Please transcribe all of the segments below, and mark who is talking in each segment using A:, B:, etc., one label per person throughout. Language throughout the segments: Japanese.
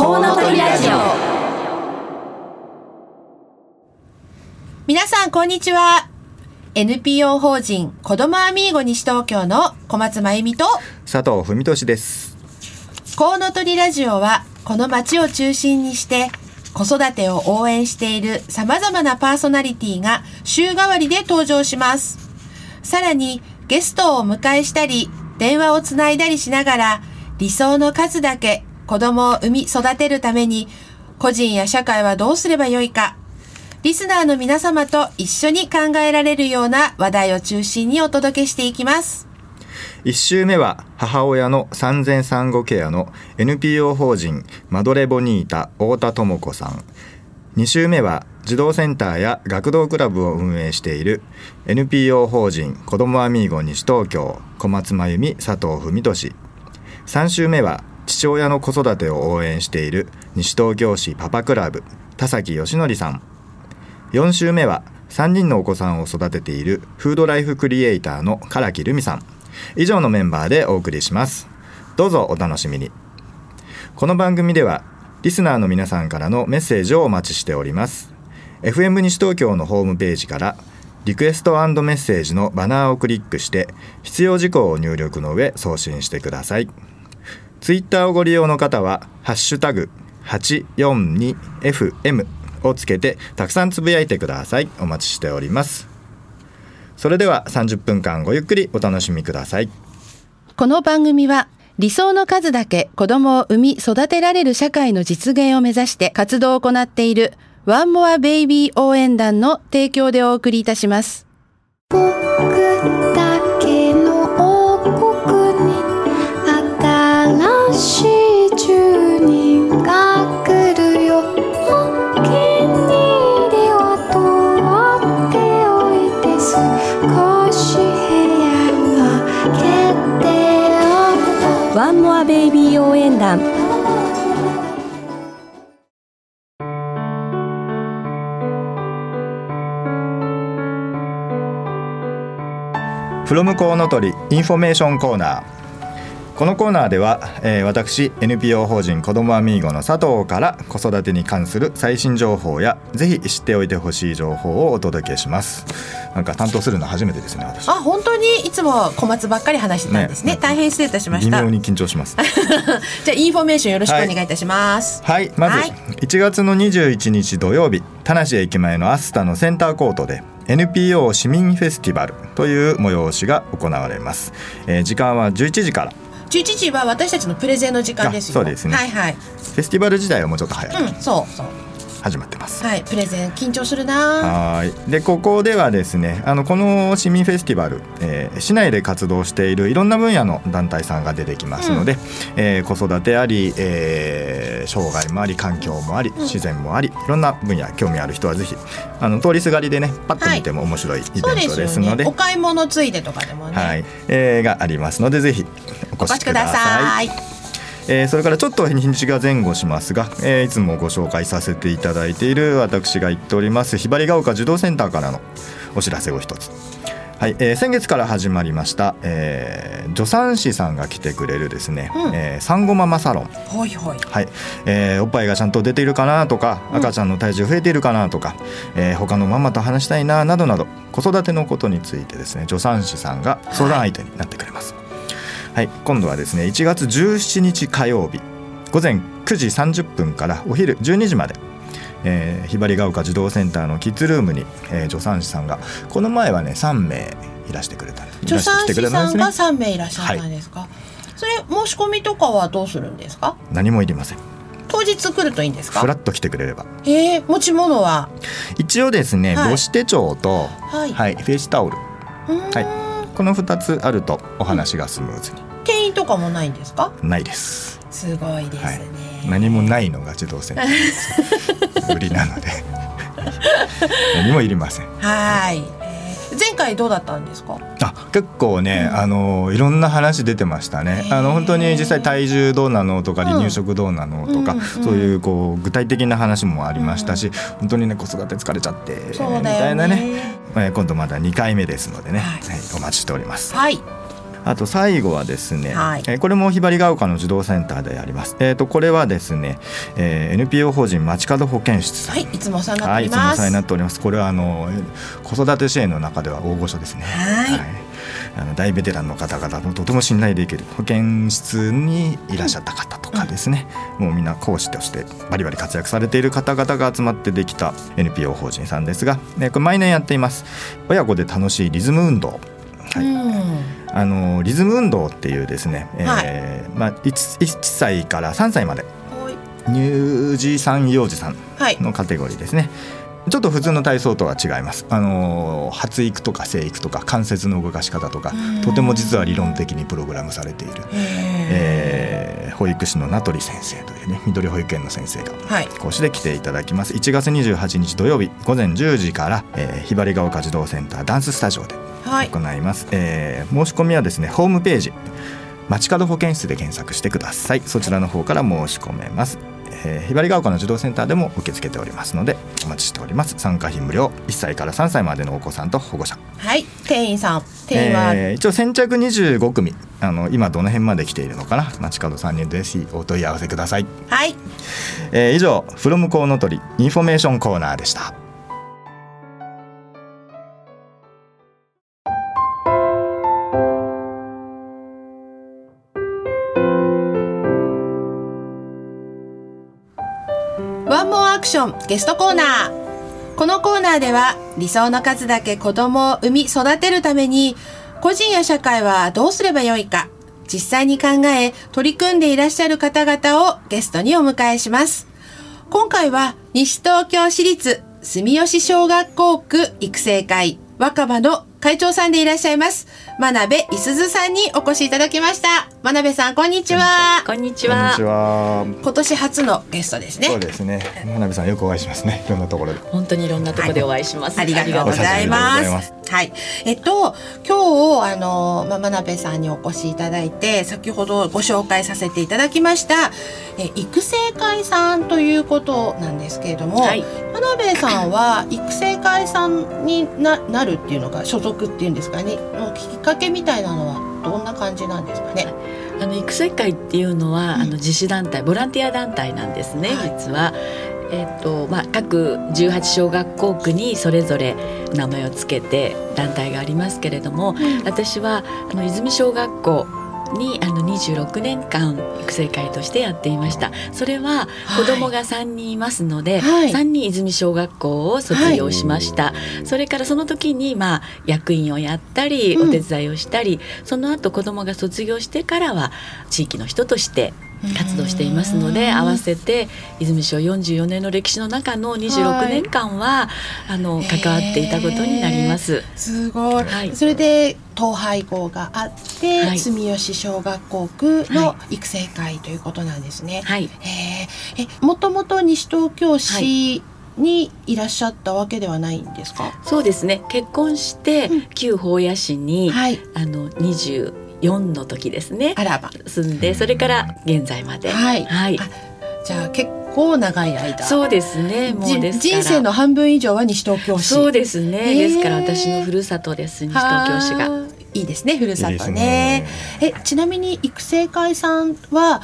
A: コウノトリラジオ。
B: 皆さんこんにちは。NPO 法人子どもアミーゴ西東京の小松真由美と
C: 佐藤文俊です。
B: コウノトリラジオはこの街を中心にして子育てを応援している様々なパーソナリティが週替わりで登場します。さらにゲストをお迎えしたり電話をつないだりしながら理想の数だけ子供を産み育てるために個人や社会はどうすればよいかリスナーの皆様と一緒に考えられるような話題を中心にお届けしていきます。
C: 1週目は母親の産前産後ケアの NPO 法人マドレボニータ太田智子さん2週目は児童センターや学童クラブを運営している NPO 法人子どもアミーゴ西東京小松真由美佐藤文俊3週目は父親の子育てを応援している西東京市パパクラブ田崎義則さん。4週目は3人のお子さんを育てているフードライフクリエイターの唐木留美さん。以上のメンバーでお送りします。どうぞお楽しみに。この番組ではリスナーの皆さんからのメッセージをお待ちしております。FM 西東京のホームページからリクエストメッセージのバナーをクリックして必要事項を入力の上送信してください。ツイッターをご利用の方はハッシュタグ 842FM をつけてたくさんつぶやいてください。お待ちしております。それでは30分間ごゆっくりお楽しみください。
B: この番組は理想の数だけ子供を産み育てられる社会の実現を目指して活動を行っているワンモアベイビー応援団の提供でお送りいたします。
A: ンモアベイビー応援団。
C: フロムコウノトリインフォメーションコーナー。このコーナーでは、えー私 NPO 法人子どもアミーゴの佐藤から子育てに関する最新情報やぜひ知っておいてほしい情報をお届けします。なんか担当するの初めてですね私。
B: あ、本当にいつも小松ばっかり話してたんですね。
C: ね
B: 大変失礼いたしました。
C: 微妙に緊張します。
B: じゃあインフォメーションよろしくお願いいたします。
C: はい。まず
B: はい。
C: 1月の21日土曜日田無駅前のアスタのセンターコートで NPO 市民フェスティバルという催しが行われます、えー時間は11時から。
B: 11時は私たちのプレゼンの時間です
C: そうですね。
B: はいはい。
C: フェスティバル自体はもうちょっと早く
B: うん、そうそう。
C: 始まってます、
B: はい、プレゼン緊張するな。
C: はいでここではですねあのこの市民フェスティバル、えー市内で活動しているいろんな分野の団体さんが出てきますので、えー子育てあり、えー障害もあり環境もあり自然もありいろんな分野興味ある人はぜひあの通りすがりでねパッと見ても面白いイベントで
B: ですすよ
C: ので。
B: ね。お買い物ついでとかでもね。
C: はい、えーがありますのでぜひお
B: 越しくだ
C: さい。えーそれからちょっと日にちが前後しますが、えーいつもご紹介させていただいている私が言っておりますひばりが丘児童センターからのお知らせを一つ。はい、えー先月から始まりました、えー助産師さんが来てくれるですね、
B: うん
C: えー産後ママサロン
B: ほいほい。
C: はい、えーおっぱいがちゃんと出ているかなとか
B: うん
C: 赤ちゃんの体重増えているかなとか、えー他のママと話したいななどなど子育てのことについてですね助産師さんが相談相手になってくれます。はい、今度はですね1月17日火曜日午前9時30分からお昼12時まで、えーひばりが丘児童センターのキッズルームに、えー助産師さんがこの前はね3名いらしてくれた
B: 助産師さんが
C: い
B: 三名いらっしゃったんですか？それ申し込みとかはどうするんですか？
C: 何もいりません
B: 当日来るといいんですか？
C: フラ。ッと来てくれれば
B: えー、持ち物は？
C: 一応ですね、
B: はい
C: 母子手帳と、
B: はい。
C: はい、フェイスタオルはいこの2つあるとお話がスムーズに、
B: 定員とかもないんですか？
C: ないです
B: すごいですね。
C: 何もないのが自動す 売りなので 何もいりません
B: はい。えー前回どうだったんですか？
C: あ結構ね、あのいろんな話出てましたね。あの本当に実際体重どうなのとか
B: うん。
C: 離乳食どうなのとか、
B: うんうん
C: そういうこう具体的な話もありましたし、本当にね子育て疲れちゃってみたいなね、えー今度まだ2回目ですのでね、
B: は
C: はいいお待ちしております。
B: はい。
C: あと最後はですね、
B: はい。
C: えーこれもひばりが丘の児童センターであります。えっ、とこれはですね、えー NPO 法人街角保健室さん。
B: はいいつもお世話になっ
C: はい、いつもお
B: ております
C: 世話になっております。これはあのえ子育て支援の中では大御所ですね。
B: はい。
C: あの大ベテランの方々もとても信頼できる保健室にいらっしゃった方とかですね、もうみんな講師としてバリバリ活躍されている方々が集まってできた NPO 法人さんですが、ね、これ毎年やっています。親子で楽しいリズム運動。はい。
B: うん
C: あのリズム運動っていうですね、えー
B: はい。
C: まあ、1, 1歳から3歳まで。
B: はい。
C: 乳児さん幼児さん
B: はい。
C: のカテゴリーですねちょっと普通の体操とは違います。あのー発育とか生育とか関節の動かし方とか
B: うん。
C: とても実は理論的にプログラムされている、
B: へ
C: えー保育士の名取先生というね緑保育園の先生が講師で来ていただきます。1月28日土曜日午前10時から、えーひばりが丘児童センターダンススタジオで
B: はい。
C: 行います、えー申し込みはですねホームページ街角保健室で検索してください。そちらの方から申し込めます、えーひばりが丘の児童センターでも受け付けておりますのでお待ちしております。参加費無料。1歳から3歳までのお子さんと保護者。
B: はい。定員さん。定員は、
C: えー一応先着25組。あの今どの辺まで来ているのかな？街角さんにぜひお問い合わせください、
B: はい。
C: えー以上「フロムコウノトリインフォメーションコーナー」でした
B: アクションゲストコーナー。このコーナーでは理想の数だけ子供を産み育てるために個人や社会はどうすればよいか実際に考え取り組んでいらっしゃる方々をゲストにお迎えします。今回は西東京市立住吉小学校区育成会若葉の会長さんでいらっしゃいます。真鍋いすずさんにお越しいただきました。真鍋さんこんにちは。
D: こんにち
C: こんに
D: は
C: ちは。
B: 今年初のゲストですね。
C: そうですね。真鍋さんよくお会いしますね。いろんなところで。
D: 本当にいろんなところでお会いします、
B: ありがとうございます。はい。えっと、今日、あの、ま、真鍋さんにお越しいただいて、先ほどご紹介させていただきました、え育成会さんということなんですけれども、
D: はい
B: 真鍋さんは育成会さんにななるっていうのが、所属っていうんですかね、のきっかけみたいなのはどんな感じなんですかね？
D: あの育成会っていうのは、
B: うん
D: あの自主団体ボランティア団体なんですね、
B: はい
D: 実は。えっとまあ、各18小学校区にそれぞれ名前をつけて団体がありますけれども、私はあの泉小学校にあの26年間育成会としてやっていました。それは子供が3人いますので、
B: はい。
D: 3人泉小学校を卒業しました、それからその時にまあ役員をやったり
B: うん。
D: お手伝いをしたり、その後子供が卒業してからは地域の人として活動していますので
B: うん。
D: 合わせて泉小44年の歴史の中の26年間は、あの関わっていたことになります。
B: すごい、
D: はい。
B: それで統廃合があって、
D: はい。
B: 住吉小学校区の育成会ということなんですね。
D: はい、
B: へえ、え、もともと西東京市にいらっしゃったわけではないんですか？
D: そうですね。結婚して、
B: うん。
D: 旧保谷市に、
B: はい、
D: あの24の時ですね。
B: あらば。
D: 住んでそれから現在まで。
B: はい。
D: はい。
B: あじゃあ、結構長い間。
D: そうですねもう
B: じ
D: ですから。
B: 人生の半分以上は西東京市。
D: そうですね、ですから私のふるさとです西東京市が。
B: はあいいですね、ふるさと
C: いい
B: ね。え、ちなみに育成会さんは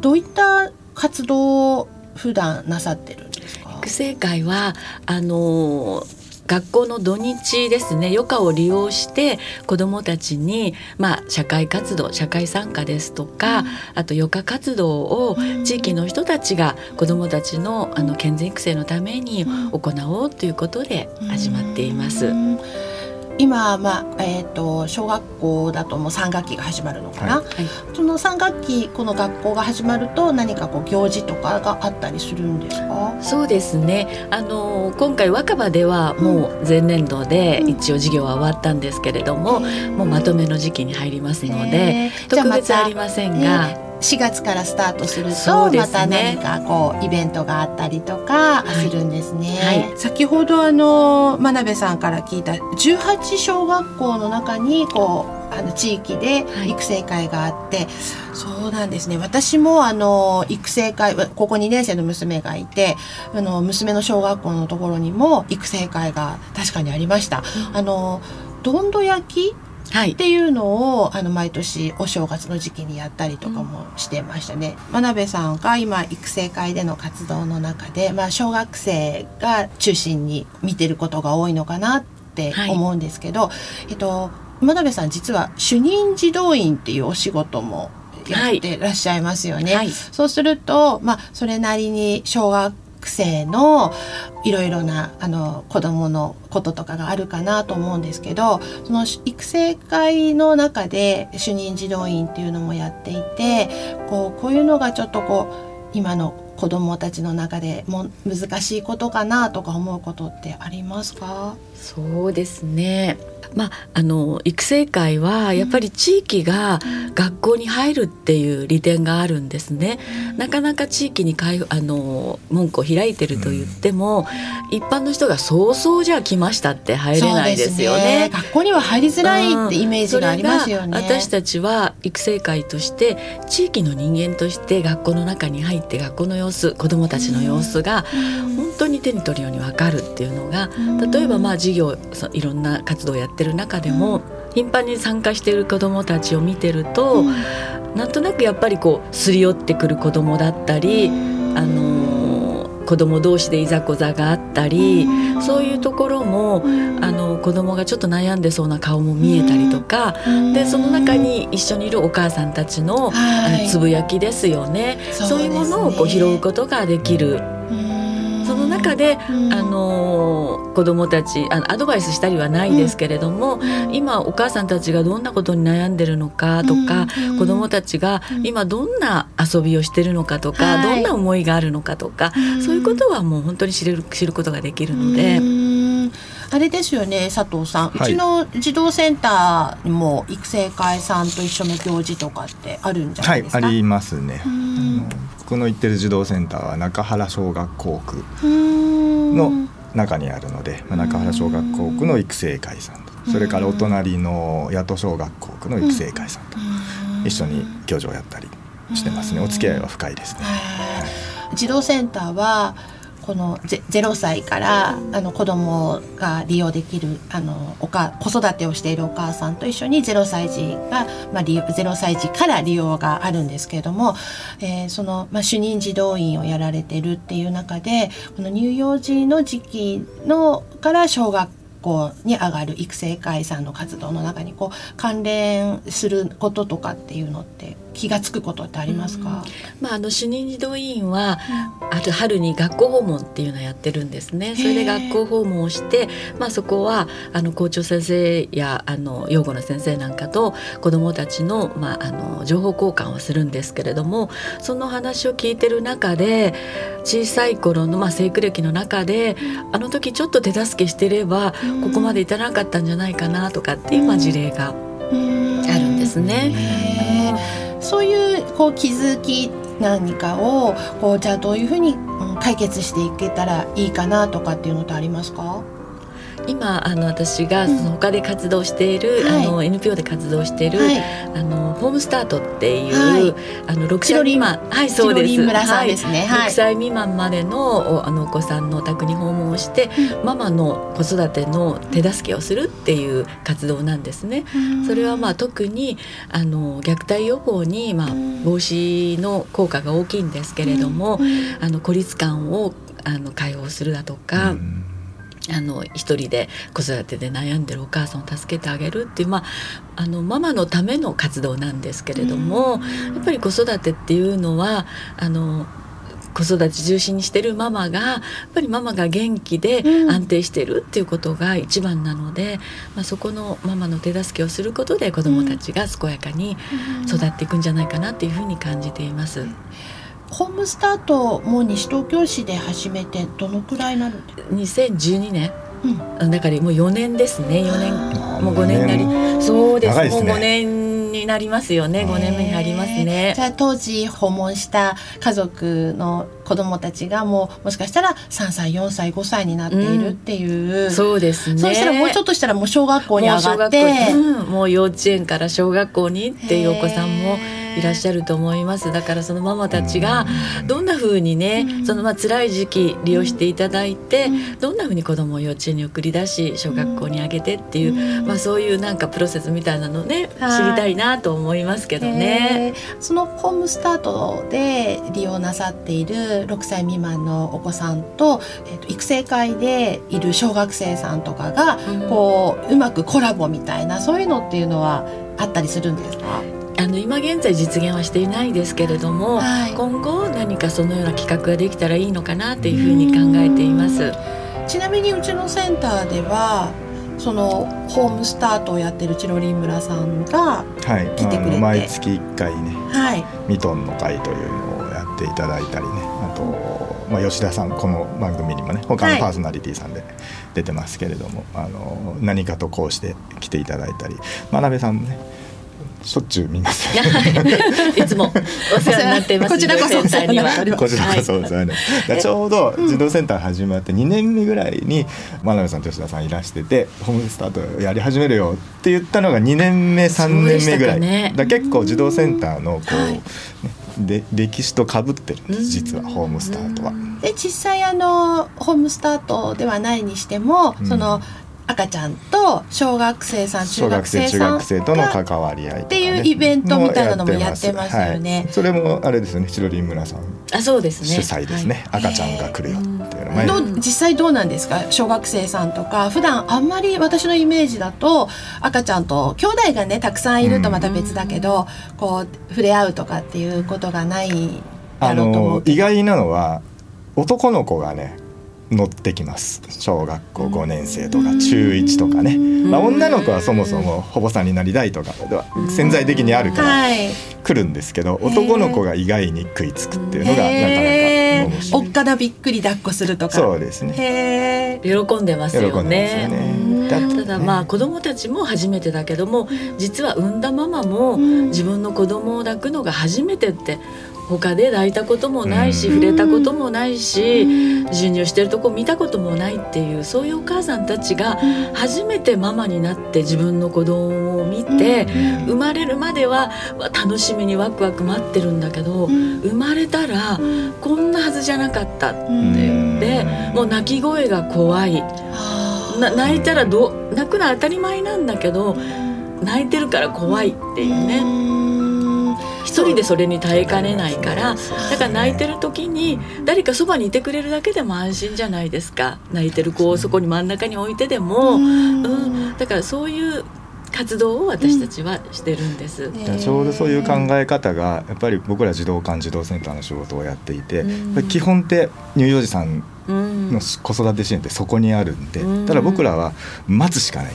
B: どういった活動を普段なさってるんですか？
D: 育成会はあのー学校の土日ですね余暇を利用して子どもたちに、まあ、社会活動社会参加ですとか、
B: うん。
D: あと余暇活動を
B: うん。
D: 地域の人たちが子どもたちのあの健全育成のために
B: うん。
D: 行おうということで始まっています。
B: うん今まあえっ、と小学校だともう三学期が始まるのかな。
C: は
D: はい
B: その三学期この学校が始まると何かこう行事とかがあったりするんですか？
D: そうですね。あの今回若葉ではもう前年度で
B: うん
D: 一応授業は終わったんですけれども、もうまとめの時期に入りますので、特別ありませんが、
B: ね4月からスタートするとますた
D: ね
B: 何かこうイベントがあったりとか
D: はい。
B: するんですね。
D: はい。
B: 先ほどあの真鍋さんから聞いた18小学校の中にこうあの地域で
D: はい。
B: 育成会があって、そうなんですね。私もあの育成会ここ2年生の娘がいてあの娘の小学校のところにも育成会が確かにありました。あのどんど焼き
D: はい
B: っていうのをあの毎年お正月の時期にやったりとかもしてましたね。真鍋さんが今育成会での活動の中で、まあ、小学生が中心に見てることが多いのかなって思うんですけど、えっと真鍋さん実は主任児童員っていうお仕事もやってらっしゃいますよね。
D: はい。
B: そうすると、まあ、それなりに小学生のいろいろなあの子供のこととかがあるかなと思うんですけどその育成会の中で主任児童員っていうのもやっていてこうこういうのがちょっとこう今の子供たちの中でも難しいことかなとか思うことってありますか？
D: そうですね。まあ、あの育成会はやっぱり地域が学校に入るっていう利点があるんですね。なかなか地域に開あの門戸を開いてると言っても、一般の人がそうそうじゃあ来ましたって入れないですよね。
B: 学校には入りづらいってイメージがありますよね。
D: それが私たちは育成会として地域の人間として学校の中に入って学校の様子子どもたちの様子が本当に手に取るように分かるっていうのが例えばまあ授業いろんな活動をやってる中でも頻繁に参加している子どもたちを見てるとなんとなくやっぱりこうすり寄ってくる子どもだったりあのー子供同士でいざこざがあったりそういうところもあの子供がちょっと悩んでそうな顔も見えたりとかでその中に一緒にいるお母さんたちの,、あのつぶやきですよね。
B: そう
D: いうものをこう拾うことができる。その中で、あのー子どもたちあのアドバイスしたりはないですけれども、今お母さんたちがどんなことに悩んでるのかとか、子どもたちが今どんな遊びをしてるのかとか、
B: はい。
D: どんな思いがあるのかとか、そういうことはもう本当に知れる知ることができるので。
B: うーん。あれですよね佐藤さん、
C: はい。う
B: ちの児童センターにも育成会さんと一緒の行事とかってあるんじゃなですか、
C: はいいありますね。の僕の行ってる児童センターは中原小学校区の中にあるので、まあ中原小学校区の育成会さんと。それからお隣の八戸小学校区の育成会さんと。一緒に行事をやったりしてますね。お付き合いは深いですね。
B: はい。児童センターはこのゼ0歳からあの子供が利用できるあのおか子育てをしているお母さんと一緒に0歳児が、まあ、利用0歳児から利用があるんですけれども、えーその、まあ、主任児童員をやられてるっていう中でこの乳幼児の時期のから小学校に上がる育成会さんの活動の中にこう関連することとかっていうのって気が付くことってありますか、
D: まあ、あの主任児童委員は、ある春に学校訪問っていうのをやってるんですね。それで学校訪問をして、まあ、そこはあの校長先生やあの養護の先生なんかと子どもたちの,、まあ、あの情報交換をするんですけれどもその話を聞いてる中で小さい頃の、まあ、生育歴の中であの時ちょっと手助けしてればここまで至らなかったんじゃないかなとかっていう、まあ、事例があるんですね。
B: そういうこう気づき何かをこうじゃあどういうふうに解決していけたらいいかなとかっていうのってありますか？
D: 今あの私がその他で活動している、
B: はい。
D: あの NPO で活動している、
B: はい。
D: あのホームスタートっていう、
B: はい。
D: あの6歳未満はいそうです。
B: ですね。はい。
D: 6歳未満までのおあのお子さんのお宅に訪問をして、ママの子育ての手助けをするっていう活動なんですね。それはまあ特にあの虐待予防にまあ防止の効果が大きいんですけれども、あの孤立感をあの解放するだとか。
C: うん
D: あの一人で子育てで悩んでるお母さんを助けてあげるっていう、まあ、あのママのための活動なんですけれども、やっぱり子育てっていうのはあの子育て重心にしてるママがやっぱりママが元気で
B: うん。
D: 安定してるっていうことが一番なので、まあ、そこのママの手助けをすることで子どもたちが健やかに育っていくんじゃないかなっていうふうに感じています。
B: ホームスタートも西東京市で始めてどのくらいになるんですか
D: ？2012年。
B: うん。
D: だからもう4年ですね。4
C: あ
D: 年
C: ー
D: もう5年になり
C: 五
D: そうです。
C: ですね。
D: もう5年になりますよね。5年目に入りますね。
B: じゃあ当時訪問した家族の子供たちがもうもしかしたら3歳4歳5歳になっているっていう、
D: そうですね。
B: そうしたらもうちょっとしたらもう小学校に上がっ
D: もう。うん。もう幼稚園から小学校にっていうお子さんもいらっしゃると思います。だからそのママたちがどんな風にね、そのまあ辛い時期利用していただいて、どんな風に子供を幼稚園に送り出し小学校に上げてっていう、まあそういうなんかプロセスみたいなのね、
B: はい。
D: 知りたいなと思いますけどね。
B: えー。そのホームスタートで利用なさっている6歳未満のお子さんと,、えーと育成会でいる小学生さんとかが、
D: うん。
B: こううまくコラボみたいなそういうのっていうのはあったりするんですか？
D: あの今現在実現はしていないですけれども、
B: はい。
D: 今後何かそのような企画ができたらいいのかなっていうふうに考えています。
B: ちなみにうちのセンターではそのホームスタートをやってるチロリン村さんが
C: はい、
B: 来てくれて。
C: あの毎月1回ね
B: はい。
C: ミトンの会というのをやっていただいたりねあと、まあ、吉田さんこの番組にもね他
B: はい。
C: のパーソナリティさんで出てますけれども、あの何かとこうして来ていただいたり真鍋さんもねしょっちゅう見ますよ
D: い。つもお世話になっています。
B: こちらこそお世話になっております。
C: こちらこそお世話になってだからちょうど児童センター始まって2年目ぐらいに真鍋さんと吉田さんいらしててホームスタートやり始めるよって言ったのが2年目3年目ぐらい。だ結構児童センターのこう、で歴史と被ってるんです実はホームスタートは。
B: で実際あのホームスタートではないにしても、
C: うん。
B: その赤ちゃんと小学生さん中
C: 小学
B: 学生
C: 生中学生との
B: が
C: 関わり合いね、
B: っていうイベントみたいなのもやってますよね。
C: はい。それもあれですよね。チロリン村さん。
D: あ、そうですね。
C: 主催ですね、赤ちゃんが来るよっていうの前
B: どう実際どうなんですか？小学生さんとか普段あんまり私のイメージだと赤ちゃんと兄弟がねたくさんいるとまた別だけど、こう触れ合うとかっていうことがない
C: あ
B: だろうと思う
C: 意外なのは男の子がね乗ってきます。小学校5年生とか中1とかね、まあ、女の子はそもそも保母さんになりたいとかでは潜在的にあるから
B: はい。
C: 来るんですけど男の子が意外に食いつくっていうのがなかなか
B: へー。
C: 面白い。
B: おっかなびっくり抱っこするとか。
C: そうですね。
D: 喜んでますよ
C: 喜んでますよ
D: ね。
C: ねだってね
D: ただまあ子供たちも初めてだけども実は産んだママも自分の子供を抱くのが初めてって他で抱いたこともないし
C: うん。
D: 触れたこともないし授乳してるとこ見たこともないっていうそういうお母さんたちが初めてママになって自分の子供を見て生まれるまではわ楽しみにワクワク待ってるんだけど生まれたらこんなはずじゃなかったって言ってもう泣き声が怖い。な泣いたらどう泣くのは当たり前なんだけど泣いてるから怖いっていうね一人でそれに耐えかねないからだから泣いてる時に誰かそばにいてくれるだけでも安心じゃないですか。泣いてる子をそこに真ん中に置いてでも、うん、だからそういう活動を私たちはしてるんです。
C: だからちょうどそういう考え方がやっぱり僕ら児童館児童センターの仕事をやっていて、基本って乳幼児さん
D: うん。
C: の子育て支援ってそこにあるんで、
D: うん。
C: ただ僕らは待つしかない、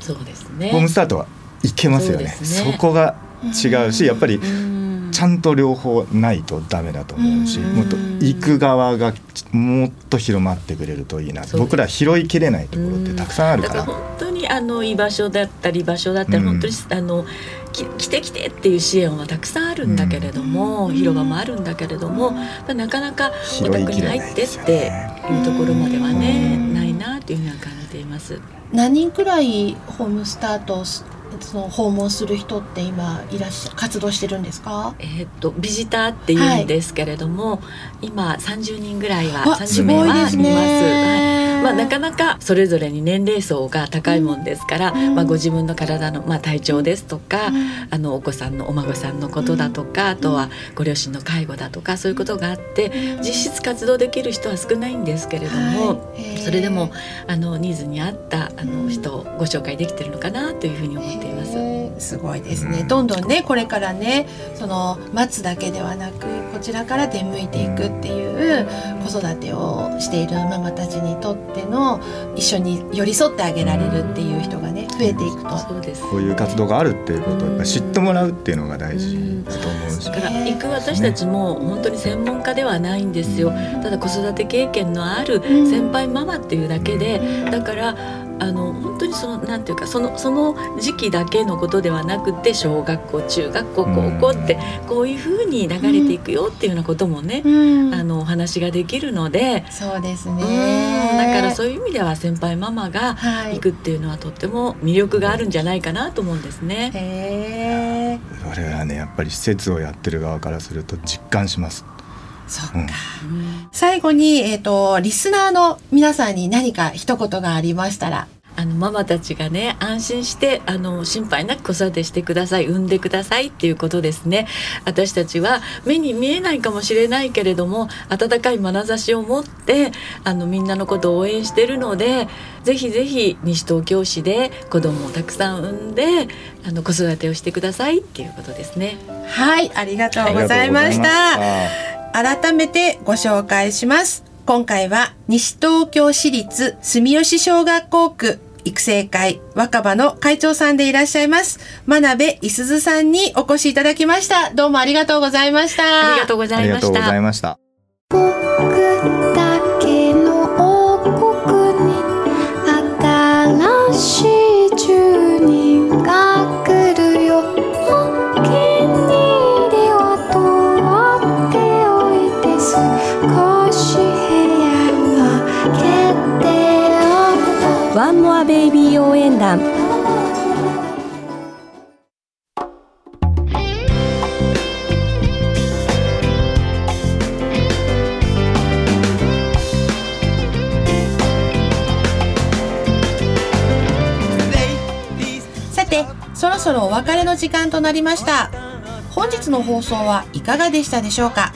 D: そうですね。
C: ホームスタートはいけますよね。
D: ね。
C: こが違うしやっぱり
D: うん。
C: ちゃんと両方ないとダメだと思うし、
B: うん。
C: もっと行く側がもっと広まってくれるといいな。僕ら拾いきれないところってたくさんあるから。
D: だから本当にあの居場所だったり場所だったり、
C: うん。
D: 本当にあのき来て来てっていう支援はたくさんあるんだけれども、広場もあるんだけれども、なかなかお宅に入ってっていうところまではね、
C: うん。
D: ないなというふうには感じています。
B: 何人くらいホームスタートその訪問する人って今いらっしゃ活動してるんですか？
D: えーっとビジターっていうんですけれども、今30人ぐらいは
B: わ
D: 30名はいます。
B: す。
D: はい。まあ、なかなかそれぞれに年齢層が高いもんですから、
B: うん
D: まあ、ご自分の体の、まあ、体調ですとか、あのお子さんのお孫さんのことだとか、あとはご両親の介護だとかそういうことがあって実質活動できる人は少ないんですけれども、
B: はい。
D: それでもあのニーズに合ったあの人をご紹介できてるのかなというふうに思っています。
B: すごいですね、
C: うん。
B: どんどんねこれからねその待つだけではなくこちらから出向いていくっていう子育てをしているママたちにとっての一緒に寄り添ってあげられるっていう人がね増えていくと。
D: そうです。
C: こういう活動があるっていうことを知ってもらうっていうのが大事だと思うし
D: だから行く私たちも本当に専門家ではないんですよ。ただ子育て経験のある先輩ママっていうだけでだからあの本当にそのなんていうかそのその時期だけのことではなくて小学校中学校高校ってこういうふうに流れていくよっていうようなこともね
B: うん。
D: あのお話ができるので
B: そうです
D: うん
B: ね
D: だからそういう意味では先輩ママが
B: はい。
D: 行くっていうのはとっても魅力があるんじゃないかなと思うんですね。
B: へへえ
C: それはねやっぱり施設をやってる側からすると実感します
B: そっか、最後にえっ、とリスナーの皆さんに何か一言がありましたら。
D: あのママたちがね安心してあの心配なく子育てしてください。産んでください。っていうことですね。私たちは目に見えないかもしれないけれども温かい眼差しを持ってあのみんなのことを応援してるのでぜひぜひ西東京市で子供をたくさん産んであの子育てをしてください。っていうことですね。
B: はいありがとうございました、改めてご紹介します。今回は西東京市立住吉小学校区育成会若葉の会長さんでいらっしゃいます真鍋いすずさんにお越しいただきました。どうもありがとうございました。
D: ありがとうござ
C: あり
D: いまし
C: がとうござい
D: た
C: ました
E: 僕だけの王国に新しい
A: ワンモアベイビー応援団
B: さて、そろそろお別れの時間となりました。本日の放送はいかがでしたでしょうか？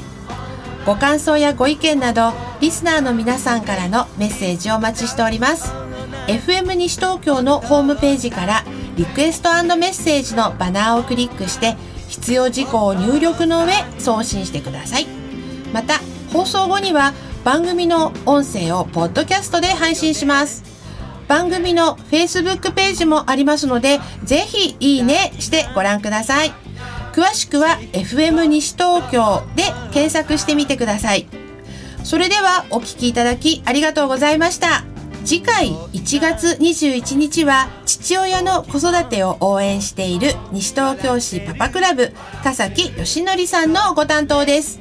B: ご感想やご意見など、リスナーの皆さんからのメッセージをお待ちしております。FM 西東京のホームページからリクエストメッセージのバナーをクリックして必要事項を入力の上送信してください。また放送後には番組の音声をポッドキャストで配信します。番組の Facebook ページもありますので、ぜひいいねしてご覧ください。詳しくは FM 西東京で検索してみてください。それではお聞きいただきありがとうございました。次回1月21日は父親の子育てを応援している西東京市パパクラブ田崎義則さんのご担当です。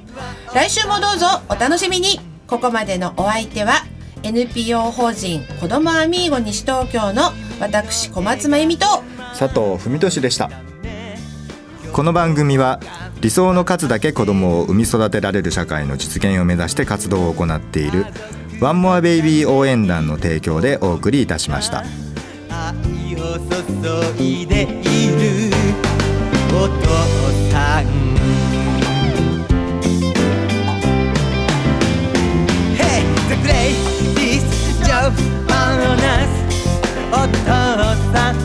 B: 来週もどうぞお楽しみにここまでのお相手は NPO 法人子どもアミーゴ西東京の私小松真由美と
C: 佐藤文俊でしたこの番組は理想の数だけ子供を産み育てられる社会の実現を目指して活動を行っているワンモアベイビー応援団の提供でお送りいたしました。
F: 愛を注いでいるお父さん。Hey, the greatest job on us お父さん、